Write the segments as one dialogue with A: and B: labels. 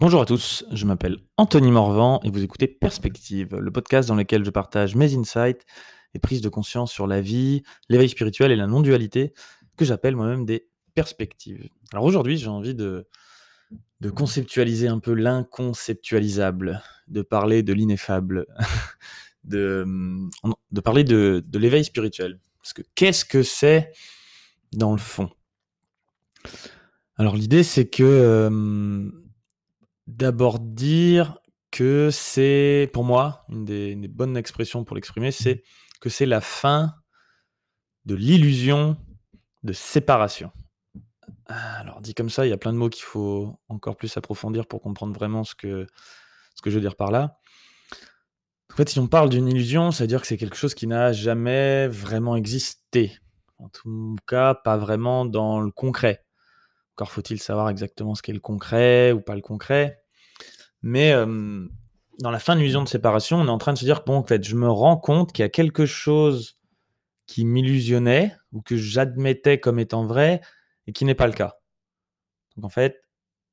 A: Bonjour à tous, je m'appelle Anthony Morvan et vous écoutez Perspective, le podcast dans lequel je partage mes insights et prises de conscience sur la vie, l'éveil spirituel et la non-dualité, que j'appelle moi-même des perspectives. Alors aujourd'hui, j'ai envie de, conceptualiser un peu l'inconceptualisable, de parler de l'ineffable, de, de parler de, l'éveil spirituel. Parce que qu'est-ce que c'est dans le fond? Alors l'idée, c'est que... euh, D'abord dire que c'est, pour moi, une des, bonnes expressions pour l'exprimer, c'est que c'est la fin de l'illusion de séparation. Alors dit comme ça, il y a plein de mots qu'il faut encore plus approfondir pour comprendre vraiment ce que, ce que je veux dire par là. En fait, si on parle d'une illusion, ça veut dire que c'est quelque chose qui n'a jamais vraiment existé. En tout cas, pas vraiment dans le concret. Encore faut-il savoir exactement ce qu'est le concret ou pas le concret. Mais dans la fin de l'illusion de séparation, on est en train de se dire bon, en fait, je me rends compte qu'il y a quelque chose qui m'illusionnait ou que j'admettais comme étant vrai et qui n'est pas le cas. Donc en fait,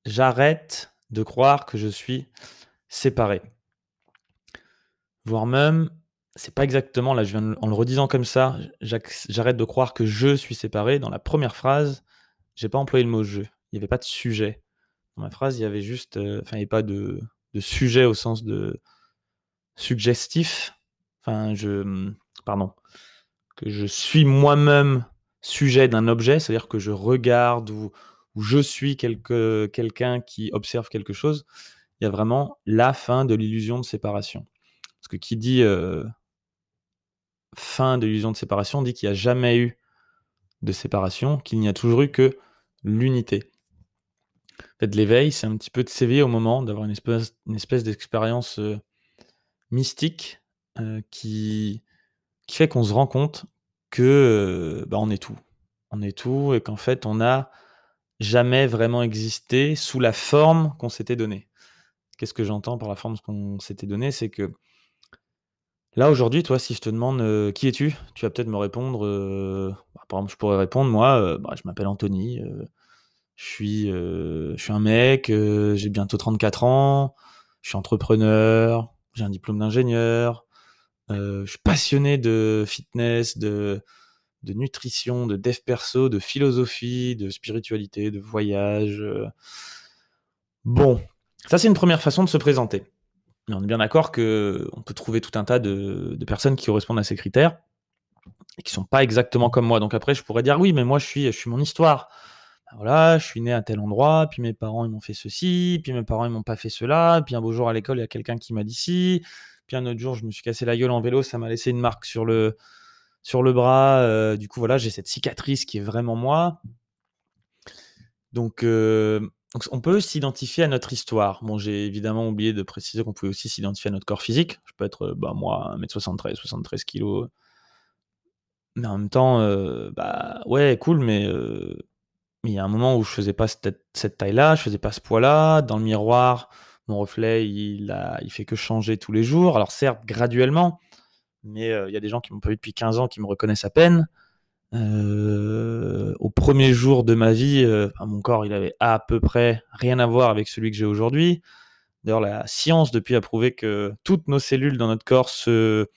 A: j'arrête de croire que je suis séparé. Voire même, c'est pas exactement, là, je viens en le redisant comme ça, j'arrête de croire que je suis séparé. Dans la première phrase, j'ai pas employé le mot je. Il n'y avait pas de sujet. Dans ma phrase, il y avait juste, euh, enfin, il n'y avait pas de, sujet au sens de suggestif. Enfin, je, pardon, que je suis moi-même sujet d'un objet, c'est-à-dire que je regarde ou, ou je suis quelque, quelqu'un qui observe quelque chose. Il y a vraiment la fin de l'illusion de séparation. Parce que qui dit euh, fin de l'illusion de séparation dit qu'il n'y a jamais eu de séparation, qu'il n'y a toujours eu que l'unité. En l'éveil, c'est un petit peu de s'éveiller au moment, d'avoir une espèce, d'expérience euh, mystique euh, qui, fait qu'on se rend compte que euh, bah, on est tout. On est tout et qu'en fait, on n'a jamais vraiment existé sous la forme qu'on s'était donnée. Qu'est-ce que j'entends par la forme qu'on s'était donnée? C'est que là, aujourd'hui, toi, si je te demande qui es-tu, tu vas peut-être me répondre. Par exemple, je pourrais répondre, moi, euh, bah, je m'appelle Anthony. euh, je suis, euh, je suis un mec, j'ai bientôt 34 ans, je suis entrepreneur, j'ai un diplôme d'ingénieur, je suis passionné de fitness, de, de nutrition, de dev perso, de philosophie, de spiritualité, de voyage. Bon, ça c'est une première façon de se présenter. Mais on est bien d'accord que on peut trouver tout un tas de, de personnes qui correspondent à ces critères et qui sont pas exactement comme moi. Donc après, je pourrais dire oui, mais moi je suis, je suis mon histoire. Ben voilà, je suis né à tel endroit, puis mes parents ils m'ont fait ceci, puis mes parents ils m'ont pas fait cela, puis un beau jour à l'école il y a quelqu'un qui m'a dit ci, puis un autre jour je me suis cassé la gueule en vélo, ça m'a laissé une marque sur le sur le bras. euh, du coup voilà, j'ai cette cicatrice qui est vraiment moi. Donc, euh, donc on peut s'identifier à notre histoire. Bon, j'ai évidemment oublié de préciser qu'on pouvait aussi s'identifier à notre corps physique. Je peux être, euh, bah, moi, 1m73, 73 kg. Mais en même temps, euh, bah ouais, cool, mais euh, mais il y a un moment où je faisais pas cette, cette taille-là, je faisais pas ce poids-là. Dans le miroir, mon reflet, il, a, il fait que changer tous les jours. Alors certes, graduellement, mais euh, il y a des gens qui m'ont pas vu depuis 15 ans qui me reconnaissent à peine. Au premier jour de ma vie, enfin, mon corps, il avait à peu près rien à voir avec celui que j'ai aujourd'hui. D'ailleurs, la science, depuis, a prouvé que toutes nos cellules dans notre corps se,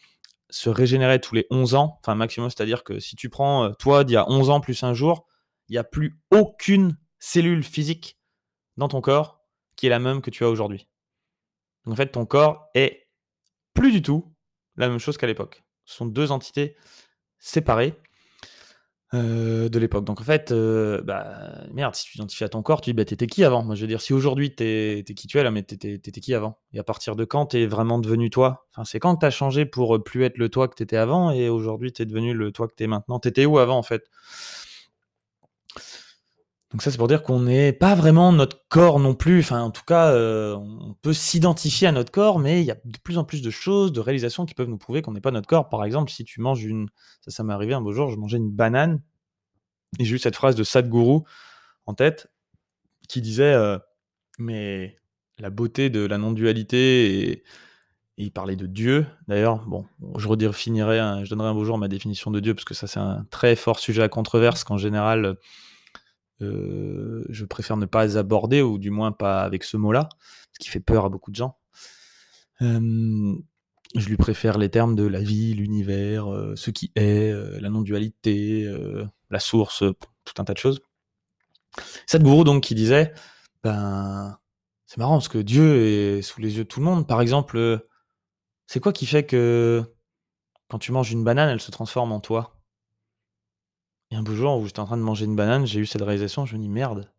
A: se régénéraient tous les 11 ans, enfin maximum, c'est-à-dire que si tu prends euh, toi d'il y a 11 ans plus un jour, il n'y a plus aucune cellule physique dans ton corps qui est la même que tu as aujourd'hui. En fait, ton corps est plus du tout la même chose qu'à l'époque. Ce sont deux entités séparées euh, de l'époque. Donc en fait, euh, bah, merde, si tu t'identifies à ton corps, tu dis, bah, t'étais qui avant? Moi, je veux dire, si aujourd'hui t'es qui tu es là, mais t'étais qui avant? Et à partir de quand t'es vraiment devenu toi? Enfin, c'est quand t'as changé pour euh, plus être le toi que t'étais avant et aujourd'hui t'es devenu le toi que t'es maintenant? T'étais où avant en fait? Donc ça, c'est pour dire qu'on n'est pas vraiment notre corps non plus. Enfin, en tout cas, on peut s'identifier à notre corps, mais il y a de plus en plus de choses, de réalisations qui peuvent nous prouver qu'on n'est pas notre corps. Par exemple, si tu manges une... Ça, ça m'est arrivé un beau jour, je mangeais une banane, et j'ai eu cette phrase de Sadhguru en tête, qui disait euh, Mais la beauté de la non-dualité, et... il parlait de Dieu, d'ailleurs. Bon, je redéfinirai, un- je donnerai un beau jour ma définition de Dieu, parce que ça, c'est un très fort sujet à controverse, qu'en général je préfère ne pas aborder, ou du moins pas avec ce mot-là, ce qui fait peur à beaucoup de gens. je lui préfère les termes de la vie, l'univers, ce qui est, la non-dualité, la source, tout un tas de choses. Sadhguru, donc, qui disait, ben, c'est marrant parce que Dieu est sous les yeux de tout le monde. Par exemple, c'est quoi qui fait que quand tu manges une banane, elle se transforme en toi? Et un beau jour où j'étais en train de manger une banane, j'ai eu cette réalisation, je me dis merde,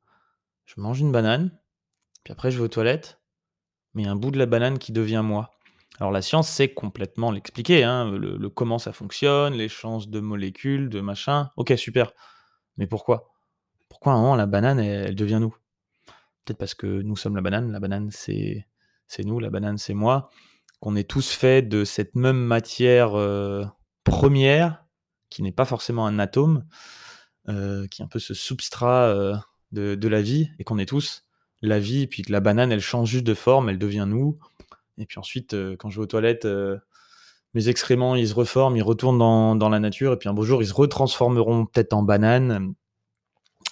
A: je mange une banane, puis après je vais aux toilettes, mais il y a un bout de la banane qui devient moi. Alors la science sait complètement l'expliquer, hein, le, comment ça fonctionne, l'échange de molécules, de machin. Ok, super. Mais pourquoi? Pourquoi à un moment la banane, elle, devient nous? Peut-être parce que nous sommes la banane, la banane c'est nous, la banane c'est moi, qu'on est tous faits de cette même matière euh, première, qui n'est pas forcément un atome, euh, qui est un peu ce substrat euh, de, de, la vie, et qu'on est tous la vie, puis que la banane, elle change juste de forme, elle devient nous, et puis ensuite, euh, quand je vais aux toilettes, euh, mes excréments, ils se reforment, ils retournent dans, la nature, et puis un beau jour, ils se retransformeront peut-être en banane,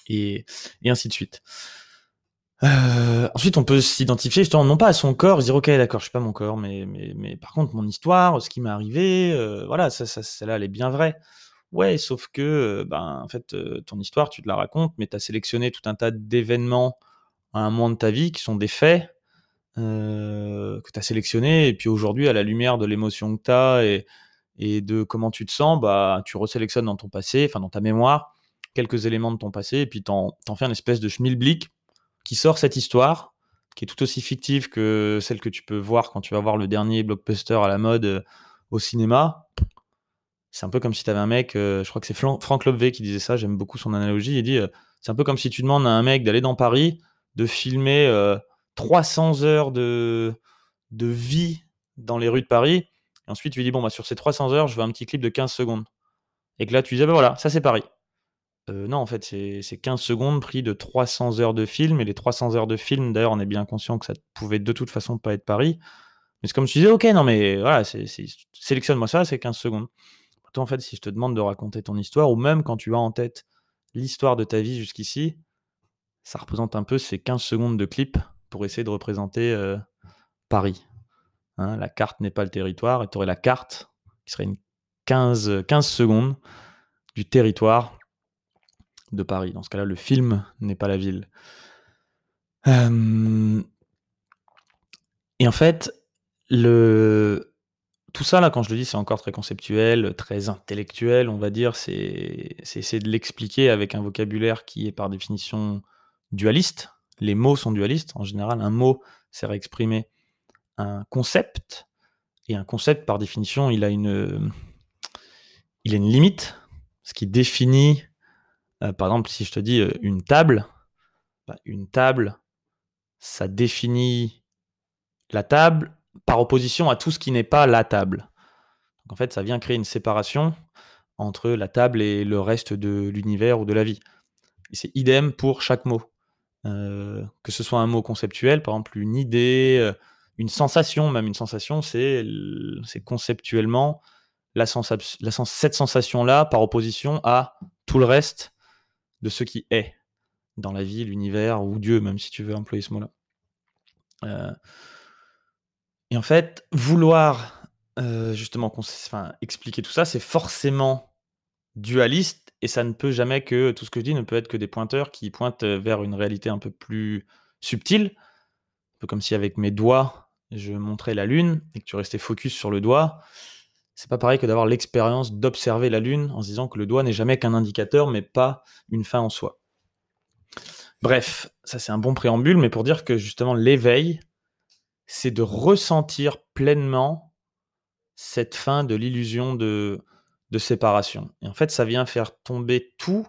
A: et, ainsi de suite. Euh, ensuite, on peut s'identifier justement non pas à son corps, dire ok d'accord, je suis pas mon corps, mais, mais, par contre mon histoire, ce qui m'est arrivé, voilà, ça, ça, celle-là, elle est bien vraie. Ouais, sauf que ben en fait ton histoire, tu te la racontes, mais tu as sélectionné tout un tas d'événements à un moment de ta vie qui sont des faits euh, que tu as sélectionné. Et puis aujourd'hui, à la lumière de l'émotion que tu as et, de comment tu te sens, bah, tu resélectionnes dans ton passé, enfin dans ta mémoire, quelques éléments de ton passé, et puis tu en, fais une espèce de schmilblick qui sort cette histoire, qui est tout aussi fictive que celle que tu peux voir quand tu vas voir le dernier blockbuster à la mode euh, au cinéma. C'est un peu comme si tu avais un mec, euh, je crois que c'est Franck Lobvé qui disait ça, j'aime beaucoup son analogie, il dit, c'est un peu comme si tu demandes à un mec d'aller dans Paris, de filmer 300 heures de, de vie dans les rues de Paris. Et ensuite, tu lui dis, bon, bah, sur ces 300 heures, je veux un petit clip de 15 secondes. Et que là, tu disais, bah voilà, ça c'est Paris. Euh, non, en fait, c'est 15 secondes pris de 300 heures de film. Et les 300 heures de film, d'ailleurs, on est bien conscient que ça pouvait de toute façon pas être Paris. Mais c'est comme tu disais, ok, non, mais voilà, sélectionne-moi ça, c'est 15 secondes. Toi, en fait, si je te demande de raconter ton histoire, ou même quand tu as en tête l'histoire de ta vie jusqu'ici, ça représente un peu ces 15 secondes de clip pour essayer de représenter euh, Paris. Hein, la carte n'est pas le territoire, et tu aurais la carte qui serait une 15, 15 secondes du territoire de Paris. Dans ce cas-là, le film n'est pas la ville. Euh, et en fait, le... tout ça, là, quand je le dis, c'est encore très conceptuel, très intellectuel, on va dire. C'est essayer de l'expliquer avec un vocabulaire qui est par définition dualiste, les mots sont dualistes. En général, un mot sert à exprimer un concept, et un concept, par définition, il a une, limite, ce qui définit, euh, par exemple, si je te dis euh, une table, bah, une table, ça définit la table par opposition à tout ce qui n'est pas la table. Donc, en fait, ça vient créer une séparation entre la table et le reste de l'univers ou de la vie. C'est idem pour chaque mot. Euh, que ce soit un mot conceptuel, par exemple une idée, euh, une sensation, même une sensation, c'est conceptuellement la cette sensation-là par opposition à tout le reste de ce qui est dans la vie, l'univers ou Dieu, même si tu veux employer ce mot-là. Euh, et en fait, vouloir justement expliquer tout ça, c'est forcément dualiste et ça ne peut jamais que tout ce que je dis ne peut être que des pointeurs qui pointent vers une réalité un peu plus subtile. Un peu comme si avec mes doigts, je montrais la lune et que tu restais focus sur le doigt. C'est pas pareil que d'avoir l'expérience d'observer la lune en se disant que le doigt n'est jamais qu'un indicateur mais pas une fin en soi. Bref, ça c'est un bon préambule, mais pour dire que justement l'éveil, c'est de ressentir pleinement cette fin de l'illusion de, de séparation. Et en fait, ça vient faire tomber tout,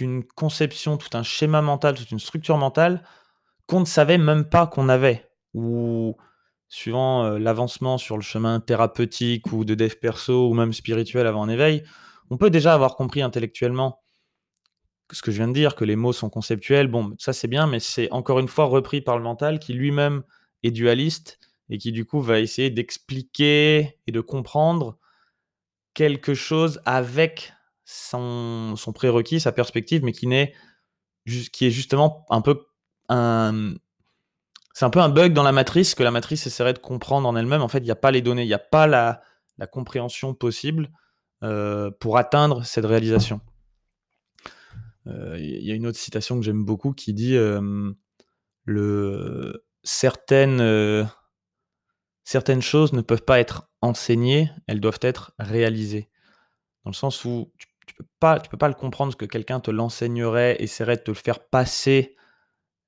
A: une conception, tout un schéma mental, toute une structure mentale qu'on ne savait même pas qu'on avait. Ou suivant euh, l'avancement sur le chemin thérapeutique ou de dev perso ou même spirituel avant un éveil, on peut déjà avoir compris intellectuellement ce que je viens de dire, que les mots sont conceptuels. Bon, ça c'est bien, mais c'est encore une fois repris par le mental qui lui-même est dualiste et qui du coup va essayer d'expliquer et de comprendre quelque chose avec son, prérequis, sa perspective, mais qui n'est qui est justement un peu un. C'est un peu un bug dans la matrice que la matrice essaierait de comprendre en elle-même. En fait, il n'y a pas les données, il n'y a pas la, la compréhension possible euh, pour atteindre cette réalisation. Euh, il y a une autre citation que j'aime beaucoup qui dit euh, le, certaines, certaines choses ne peuvent pas être enseignées, elles doivent être réalisées. Dans le sens où tu, tu peux pas, peux pas le comprendre ce que quelqu'un te l'enseignerait, essaierait de te le faire passer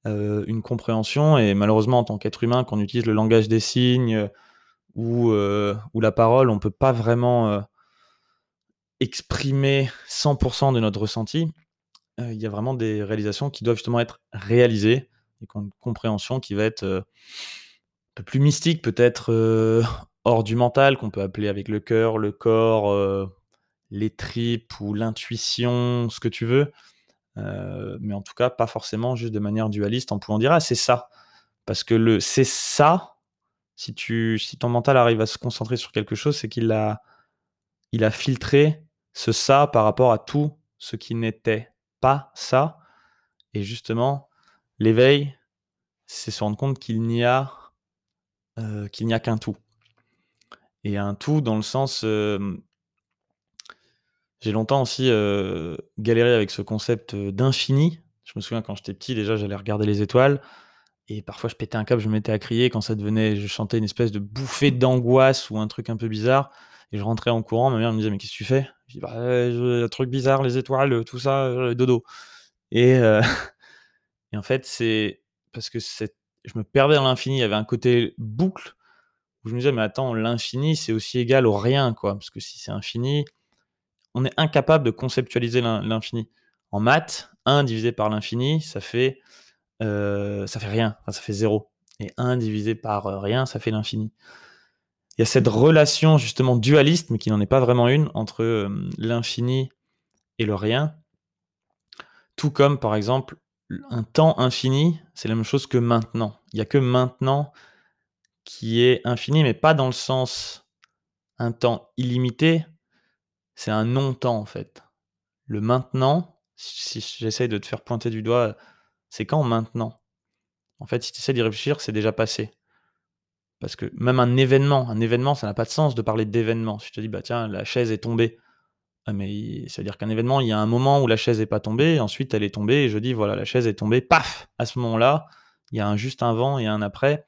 A: une compréhension. Et malheureusement, en tant qu'être humain, quand on utilise le langage des signes ou, ou la parole, on peut pas vraiment exprimer 100% de notre ressenti. Il y a vraiment des réalisations qui doivent justement être réalisées et une compréhension qui va être peu plus mystique, peut-être hors du mental, qu'on peut appeler avec le cœur, le corps, les tripes ou l'intuition, ce que tu veux. mais en tout cas, pas forcément juste de manière dualiste en pouvant dire ah c'est ça. Parce que le c'est ça, si, tu, si ton mental arrive à se concentrer sur quelque chose, c'est qu'il a, il a filtré ce ça par rapport à tout ce qui n'était pas ça. Et justement, l'éveil, c'est se rendre compte qu'il n'y a euh, qu'il n'y a qu'un tout. Et un tout dans le sens... Euh, j'ai longtemps aussi euh, galéré avec ce concept d'infini. Je me souviens quand j'étais petit, déjà, j'allais regarder les étoiles. Et parfois, je pétais un câble, je me mettais à crier quand ça devenait, je chantais une espèce de bouffée d'angoisse ou un truc un peu bizarre. Et je rentrais en courant, ma mère me disait, mais qu'est-ce que tu fais? Je dis, bah, un truc bizarre, les étoiles, tout ça, dodo. Et, euh, et en fait, c'est parce que je me perdais dans l'infini. Il y avait un côté boucle où je me disais, mais attends, l'infini, c'est aussi égal au rien, quoi. Parce que si c'est infini, on est incapable de conceptualiser l'infini. En maths, 1 divisé par l'infini, ça fait euh, ça fait rien, ça fait zéro. Et 1 divisé par euh, rien, ça fait l'infini. Il y a cette relation justement dualiste, mais qui n'en est pas vraiment une, entre euh, l'infini et le rien. Tout comme par exemple un temps infini, c'est la même chose que maintenant. Il n'y a que maintenant qui est infini, mais pas dans le sens un temps illimité, c'est un non-temps en fait. Le maintenant, si j'essaye de te faire pointer du doigt c'est quand maintenant? En fait, si tu essaies d'y réfléchir, c'est déjà passé. Parce que même un événement, un événement, ça n'a pas de sens de parler d'événement. Si je te dis, bah tiens, la chaise est tombée. Ah, mais ça veut dire qu'un événement, il y a un moment où la chaise n'est pas tombée, ensuite elle est tombée, et je dis, voilà, la chaise est tombée, paf À ce moment-là, il y a un juste un vent et un après.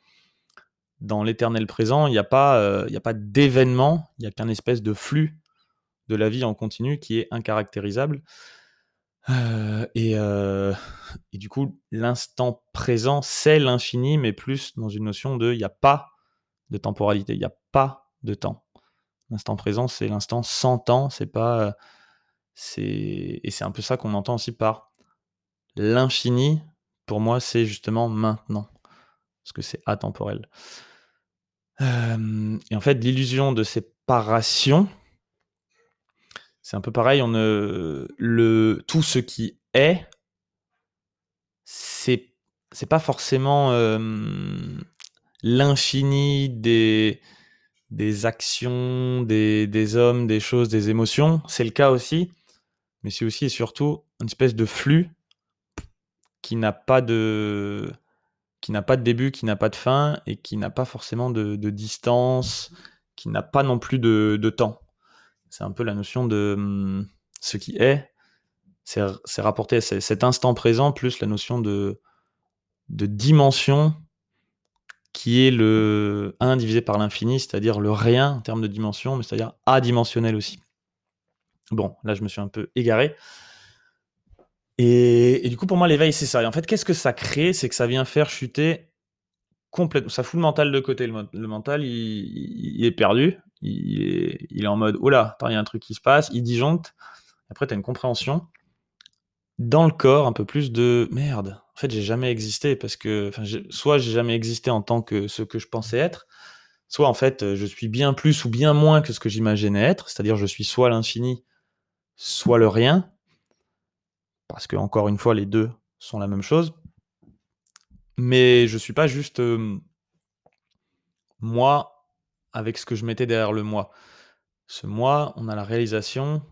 A: Dans l'éternel présent, il n'y a pas, euh, pas d'événement, il n'y a qu'un espèce de flux de la vie en continu qui est incaractérisable et, et, du coup, l'instant présent, c'est l'infini, mais plus dans une notion de il n'y a pas de temporalité, il n'y a pas de temps. L'instant présent, c'est l'instant sans temps, c'est pas. c'est et c'est un peu ça qu'on entend aussi par l'infini. Pour moi, c'est justement maintenant, parce que c'est atemporel. et en fait, l'illusion de séparation, c'est un peu pareil. On le, tout ce qui est, c'est, c'est pas forcément l'infini des, des actions, des, hommes, des choses, des émotions. C'est le cas aussi. Mais c'est aussi et surtout une espèce de flux qui n'a pas de qui n'a pas de début, qui n'a pas de fin et qui n'a pas forcément de, distance, qui n'a pas non plus de, de temps. C'est un peu la notion de hum, ce qui est, c'est rapporté à cet instant présent plus la notion de, de dimension qui est le 1 divisé par l'infini, c'est-à-dire le rien en termes de dimension, mais c'est-à-dire adimensionnel aussi. Bon, là je me suis un peu égaré. Et, du coup, pour moi, l'éveil, c'est ça. Et en fait, qu'est-ce que ça crée? C'est que ça vient faire chuter complètement. Ça fout le mental de côté. Le, mental, il, est perdu il est, en mode, oh là, il y a un truc qui se passe, il disjoncte. Après, tu as une compréhension. Dans le corps, un peu plus de merde. En fait, j'ai jamais existé parce que, soit j'ai jamais existé en tant que ce que je pensais être, soit en fait, je suis bien plus ou bien moins que ce que j'imaginais être, c'est-à-dire je suis soit l'infini, soit le rien, parce que encore une fois, les deux sont la même chose. Mais je suis pas juste moi avec ce que je mettais derrière le moi. Ce moi, on a la réalisation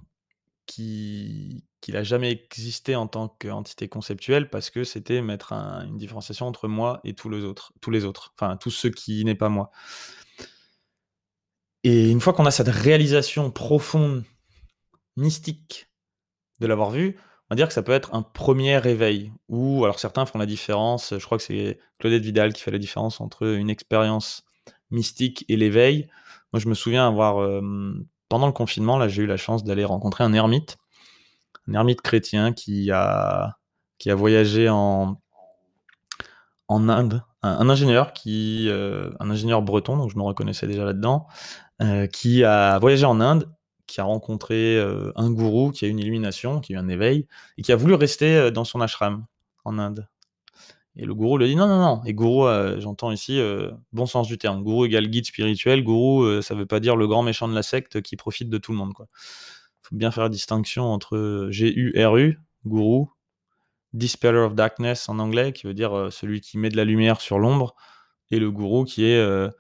A: qui, qu'il a jamais existé en tant qu'entité conceptuelle parce que c'était mettre une différenciation entre moi et tous les autres, tous les autres, enfin tous ceux qui n'est pas moi. Et une fois qu'on a cette réalisation profonde, mystique de l'avoir vu, on va dire que ça peut être un premier réveil. Ou alors certains font la différence, je crois que c'est Claudette Vidal qui fait la différence entre une expérience mystique et l'éveil. Moi, je me souviens avoir, euh, pendant le confinement, là, j'ai eu la chance d'aller rencontrer un ermite, un ermite chrétien qui a, qui voyagé en, Inde, un, ingénieur qui, euh, un ingénieur breton, donc je me reconnaissais déjà là-dedans, euh, qui a voyagé en Inde, qui a rencontré euh, un gourou, qui a eu une illumination, qui a eu un éveil, et qui a voulu rester dans son ashram en Inde. Et le gourou lui dit non, non, non. Et gourou, j'entends ici bon sens du terme. Gourou égale guide spirituel. Gourou, ça veut pas dire le grand méchant de la secte qui profite de tout le monde. Faut bien faire la distinction entre G-U-R-U, gourou, Dispeller of Darkness en anglais, qui veut dire euh, celui qui met de la lumière sur l'ombre, et le gourou qui est euh,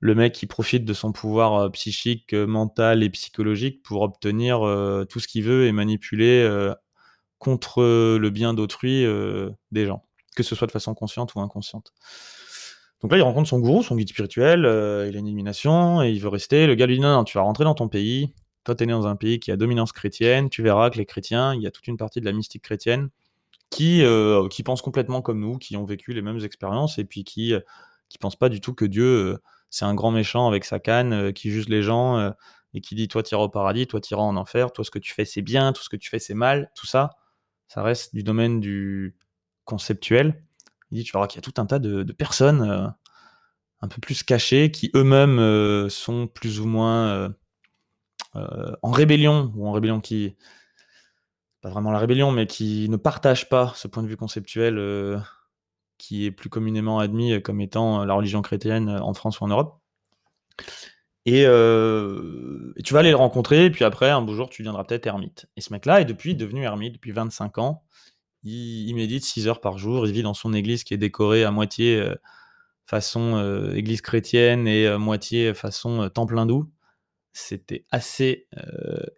A: le mec qui profite de son pouvoir euh, psychique, mental et psychologique pour obtenir tout ce qu'il veut et manipuler contre le bien d'autrui des gens, que ce soit de façon consciente ou inconsciente. Donc là, il rencontre son gourou, son guide spirituel, il a une illumination et il veut rester. Le gars lui dit non, non, tu vas rentrer dans ton pays. Toi, tu es né dans un pays qui a dominance chrétienne. Tu verras que les chrétiens, il y a toute une partie de la mystique chrétienne qui, euh, pensent complètement comme nous, qui ont vécu les mêmes expériences et puis qui ne euh, pensent pas du tout que Dieu, euh, c'est un grand méchant avec sa canne qui juge les gens et qui dit toi t'iras au paradis, toi t'iras en enfer, toi ce que tu fais c'est bien, tout ce que tu fais c'est mal, tout ça, ça reste du domaine du conceptuel. Il dit tu verras qu'il y a tout un tas de, personnes un peu plus cachées qui eux-mêmes sont plus ou moins en rébellion ou en rébellion qui pas vraiment la rébellion, mais qui ne partagent pas ce point de vue conceptuel euh, qui est plus communément admis comme étant euh, la religion chrétienne euh, en France ou en Europe. Et, tu vas aller le rencontrer, et puis après, un beau jour, tu deviendras peut-être ermite. Et ce mec-là est depuis devenu ermite depuis 25 ans. Il, médite 6 heures par jour, il vit dans son église qui est décorée à moitié façon église chrétienne et à moitié façon temple hindou. C'était assez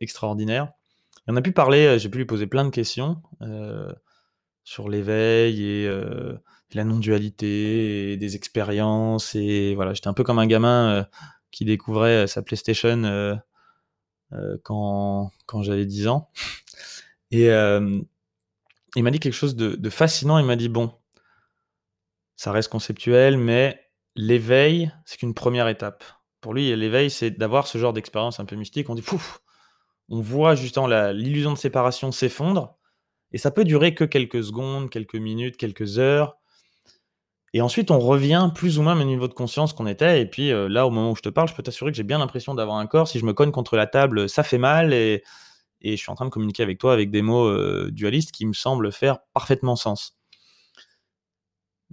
A: extraordinaire on a pu parler, euh, j'ai pu lui poser plein de questions euh, sur l'éveil et euh, la non-dualité et des expériences. Et voilà, j'étais un peu comme un gamin qui découvrait sa PlayStation quand, quand j'avais 10 ans. Et il m'a dit quelque chose de, de fascinant. Il m'a dit Bon, ça reste conceptuel, mais l'éveil, c'est qu'une première étape. Pour lui, l'éveil, c'est d'avoir ce genre d'expérience un peu mystique. On dit Pouf on voit justement l'illusion de séparation s'effondre, et ça peut durer que quelques secondes, quelques minutes, quelques heures. Et ensuite, on revient plus ou moins au niveau de conscience qu'on était. Et puis euh, là, au moment où je te parle, je peux t'assurer que j'ai bien l'impression d'avoir un corps. Si je me cogne contre la table, ça fait mal. Et, je suis en train de communiquer avec toi avec des mots euh, dualistes qui me semblent faire parfaitement sens.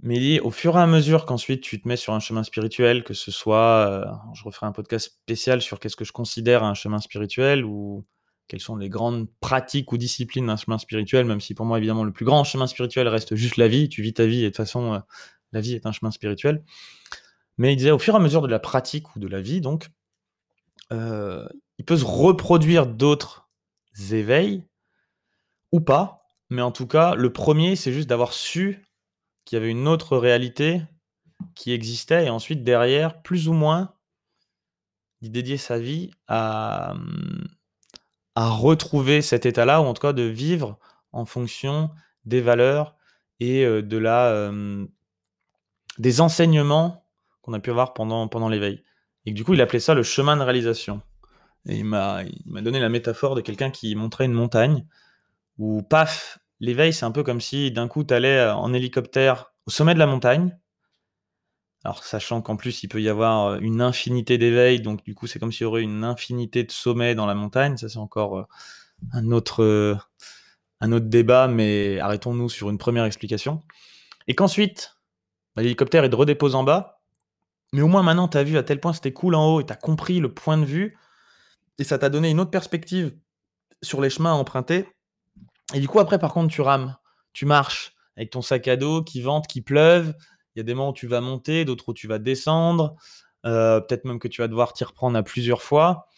A: Mais au fur et à mesure qu'ensuite tu te mets sur un chemin spirituel, que ce soit, euh, je referai un podcast spécial sur qu'est-ce que je considère un chemin spirituel ou quelles sont les grandes pratiques ou disciplines d'un chemin spirituel, même si pour moi évidemment le plus grand chemin spirituel reste juste la vie, tu vis ta vie et de toute façon euh, la vie est un chemin spirituel. Mais il disait au fur et à mesure de la pratique ou de la vie, donc, euh, il peut se reproduire d'autres éveils ou pas, mais en tout cas, le premier, c'est juste d'avoir su qu'il y avait une autre réalité qui existait, et ensuite derrière, plus ou moins, d'y dédier sa vie à, retrouver cet état-là, ou en tout cas de vivre en fonction des valeurs et euh, de la, des enseignements qu'on a pu avoir pendant, pendant l'éveil. Et du coup, il appelait ça le chemin de réalisation. Et il m'a donné la métaphore de quelqu'un qui montrait une montagne où, paf, l'éveil, c'est un peu comme si d'un coup, tu allais euh, en hélicoptère au sommet de la montagne. Alors, sachant qu'en plus, il peut y avoir euh, une infinité d'éveils, donc du coup, c'est comme s'il y aurait une infinité de sommets dans la montagne. Ça, c'est encore euh, un autre, débat, mais arrêtons-nous sur une première explication. Et qu'ensuite, bah, l'hélicoptère est de redépose en bas, mais au moins maintenant, tu as vu à tel point c'était cool en haut et tu as compris le point de vue, et ça t'a donné une autre perspective sur les chemins à emprunter et du coup, après, par contre, tu rames, tu marches avec ton sac à dos qui vente, qui pleuve. Il y a des moments où tu vas monter, d'autres où tu vas descendre. Euh, peut-être même que tu vas devoir t'y reprendre à plusieurs fois.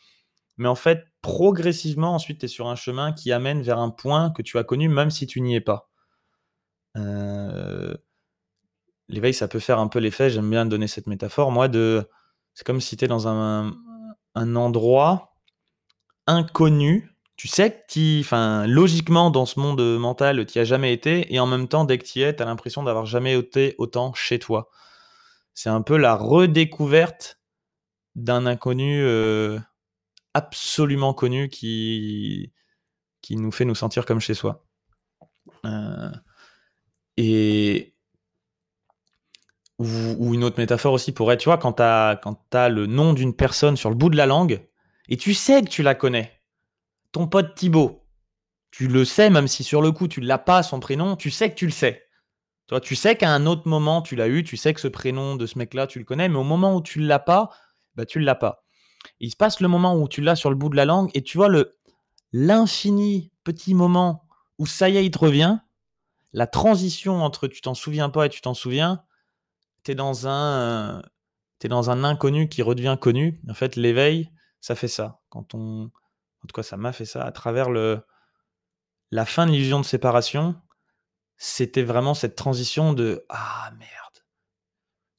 A: Mais en fait, progressivement, ensuite, tu es sur un chemin qui amène vers un point que tu as connu, même si tu n'y es pas. Euh, l'éveil, ça peut faire un peu l'effet, j'aime bien donner cette métaphore, moi, de c'est comme si tu es dans un, un endroit inconnu. Tu sais que tu, logiquement, dans ce monde mental, tu as jamais été, et en même temps, dès que tu y es, tu as l'impression d'avoir jamais été autant chez toi. C'est un peu la redécouverte d'un inconnu euh, absolument connu qui, nous fait nous sentir comme chez soi. Euh, et ou, une autre métaphore aussi pourrait, tu vois, quand tu as le nom d'une personne sur le bout de la langue, et tu sais que tu la connais, ton pote Thibaut, tu le sais, même si sur le coup tu ne l'as pas son prénom, tu sais que tu le sais. Toi, tu sais qu'à un autre moment tu l'as eu, tu sais que ce prénom de ce mec-là tu le connais, mais au moment où tu ne l'as pas, bah tu ne l'as pas. il se passe le moment où tu l'as sur le bout de la langue et tu vois le l'infini petit moment où ça y est, il te revient, la transition entre tu t'en souviens pas et tu t'en souviens, tu es dans un es dans un inconnu qui redevient connu. En fait, l'éveil, ça fait ça. Quand on en tout cas, ça m'a fait ça à travers le la fin de l'illusion de séparation, c'était vraiment cette transition de ah merde.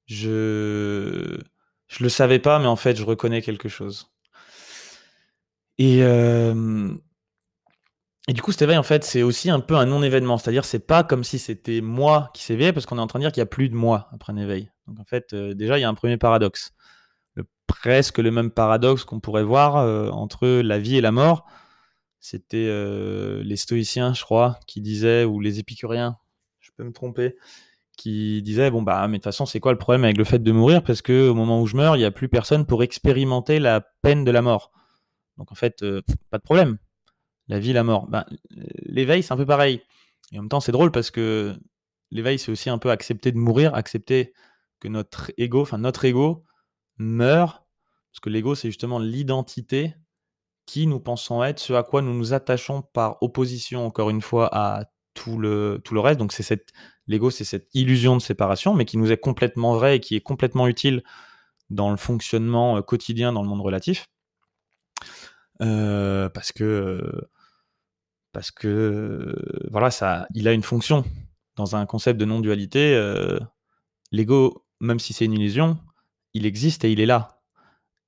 A: Je je le savais pas mais en fait, je reconnais quelque chose. Et et du coup, cet éveil, en fait, c'est aussi un peu un non-événement. C'est-à-dire, c'est pas comme si c'était moi qui s'éveillait, parce qu'on est en train de dire qu'il n'y a plus de moi après un éveil. Donc, en fait, euh, déjà, il y a un premier paradoxe. Presque le même paradoxe qu'on pourrait voir euh, entre la vie et la mort. C'était euh, les stoïciens, je crois, qui disaient, ou les épicuriens, je peux me tromper, qui disaient, bon, bah, mais de toute façon, c'est quoi le problème avec le fait de mourir? Parce qu'au moment où je meurs, il n'y a plus personne pour expérimenter la peine de la mort. Donc, en fait, pas de problème la vie, la mort. Ben, l'éveil, c'est un peu pareil. Et en même temps, c'est drôle parce que l'éveil, c'est aussi un peu accepter de mourir, accepter que notre ego, enfin notre ego, meurt. Parce que l'ego, c'est justement l'identité qui nous pensons être, ce à quoi nous nous attachons par opposition, encore une fois, à tout le, tout le reste. Donc, c'est cette, l'ego, c'est cette illusion de séparation, mais qui nous est complètement vrai et qui est complètement utile dans le fonctionnement euh, quotidien dans le monde relatif. Euh, parce que parce que voilà, ça, il a une fonction. Dans un concept de non-dualité, euh, l'ego, même si c'est une illusion, il existe et il est là.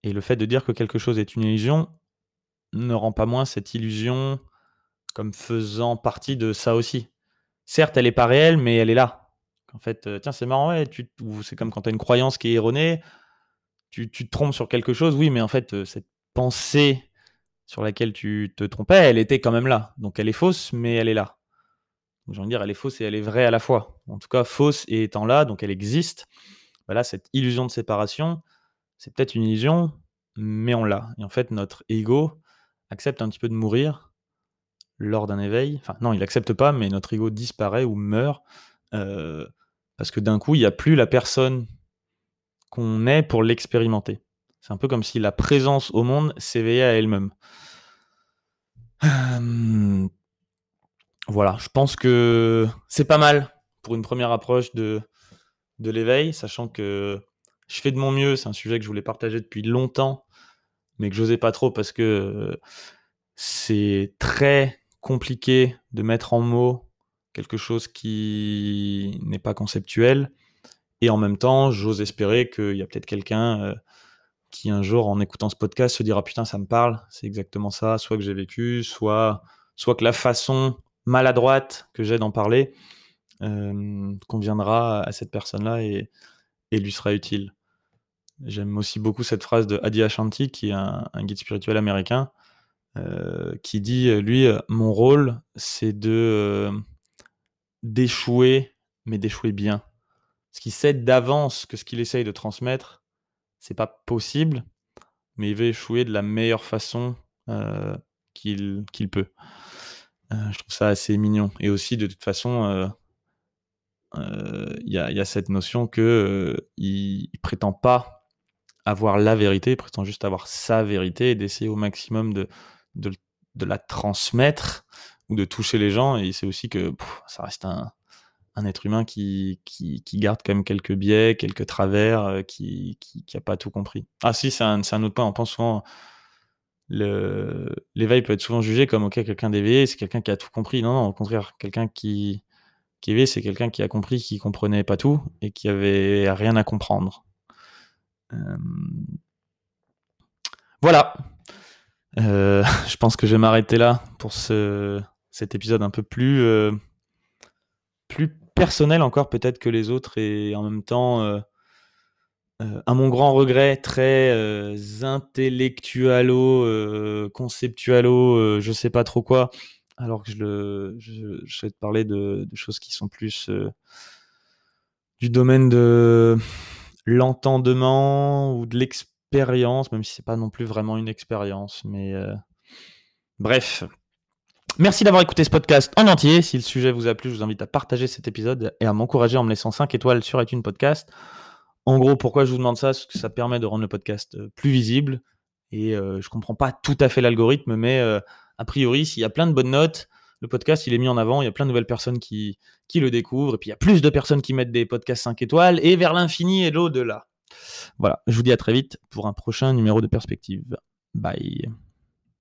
A: Et le fait de dire que quelque chose est une illusion ne rend pas moins cette illusion comme faisant partie de ça aussi. Certes, elle n'est pas réelle, mais elle est là. En fait, euh, tiens, c'est marrant, ouais, c'est comme quand tu as une croyance qui est erronée, tu, tu, te trompes sur quelque chose, oui, mais en fait, euh, cette pensée sur laquelle tu te trompais, elle était quand même là. Donc elle est fausse, mais elle est là. J'ai envie de dire, elle est fausse et elle est vraie à la fois. En tout cas, fausse et étant là, donc elle existe. Voilà, cette illusion de séparation, c'est peut-être une illusion, mais on l'a. Et en fait, notre ego accepte un petit peu de mourir lors d'un éveil. Enfin, non, il n'accepte pas, mais notre ego disparaît ou meurt euh, parce que d'un coup, il n'y a plus la personne qu'on est pour l'expérimenter. C'est un peu comme si la présence au monde s'éveillait à elle-même. Voilà, je pense que c'est pas mal pour une première approche de, de l'éveil, sachant que je fais de mon mieux. C'est un sujet que je voulais partager depuis longtemps, mais que j'osais pas trop parce que c'est très compliqué de mettre en mots quelque chose qui n'est pas conceptuel. Et en même temps, j'ose espérer qu'il y a peut-être quelqu'un euh, qui un jour, en écoutant ce podcast, se dira putain, ça me parle, c'est exactement ça, soit que j'ai vécu, soit, soit que la façon maladroite que j'ai d'en parler conviendra à cette personne-là et, lui sera utile. J'aime aussi beaucoup cette phrase de Adi Ashanti, qui est un, guide spirituel américain, qui dit lui, mon rôle, c'est de d'échouer, mais d'échouer bien. Ce qui sait d'avance que ce qu'il essaye de transmettre, c'est pas possible, mais il veut échouer de la meilleure façon euh, qu'il peut. Je trouve ça assez mignon. Et aussi, de toute façon, il y, a cette notion que il, prétend pas avoir la vérité, il prétend juste avoir sa vérité et d'essayer au maximum de, de, la transmettre ou de toucher les gens. Et c'est aussi que ça reste un, un être humain qui, qui, garde quand même quelques biais, quelques travers, euh, qui n'a pas tout compris. Ah si, c'est un, un, autre point, on pense souvent, l'éveil peut être souvent jugé comme quelqu'un d'éveillé c'est quelqu'un qui a tout compris non, non au contraire quelqu'un qui éveillé c'est quelqu'un qui a compris qui comprenait pas tout et qui avait rien à comprendre. Euh, voilà. Euh, je pense que je vais m'arrêter là pour ce cet épisode un peu plus euh, personnel encore peut-être que les autres et en même temps à mon grand regret, très intellectualo, conceptualo, je sais pas trop quoi, alors que je, souhaite parler de, choses qui sont plus du domaine de l'entendement ou de l'expérience, même si c'est pas non plus vraiment une expérience. Mais bref. Merci d'avoir écouté ce podcast en entier. Si le sujet vous a plu, je vous invite à partager cet épisode et à m'encourager en me laissant 5 étoiles sur iTunes Podcast. En gros, pourquoi je vous demande ça? Parce que ça permet de rendre le podcast euh, plus visible. Et euh, je comprends pas tout à fait l'algorithme, mais euh, a priori, s'il y a plein de bonnes notes, le podcast il est mis en avant, il y a plein de nouvelles personnes qui, qui le découvrent, et puis il y a plus de personnes qui mettent des podcasts 5 étoiles, et vers l'infini et l'au-delà. Voilà, je vous dis à très vite pour un prochain numéro de perspective. Bye.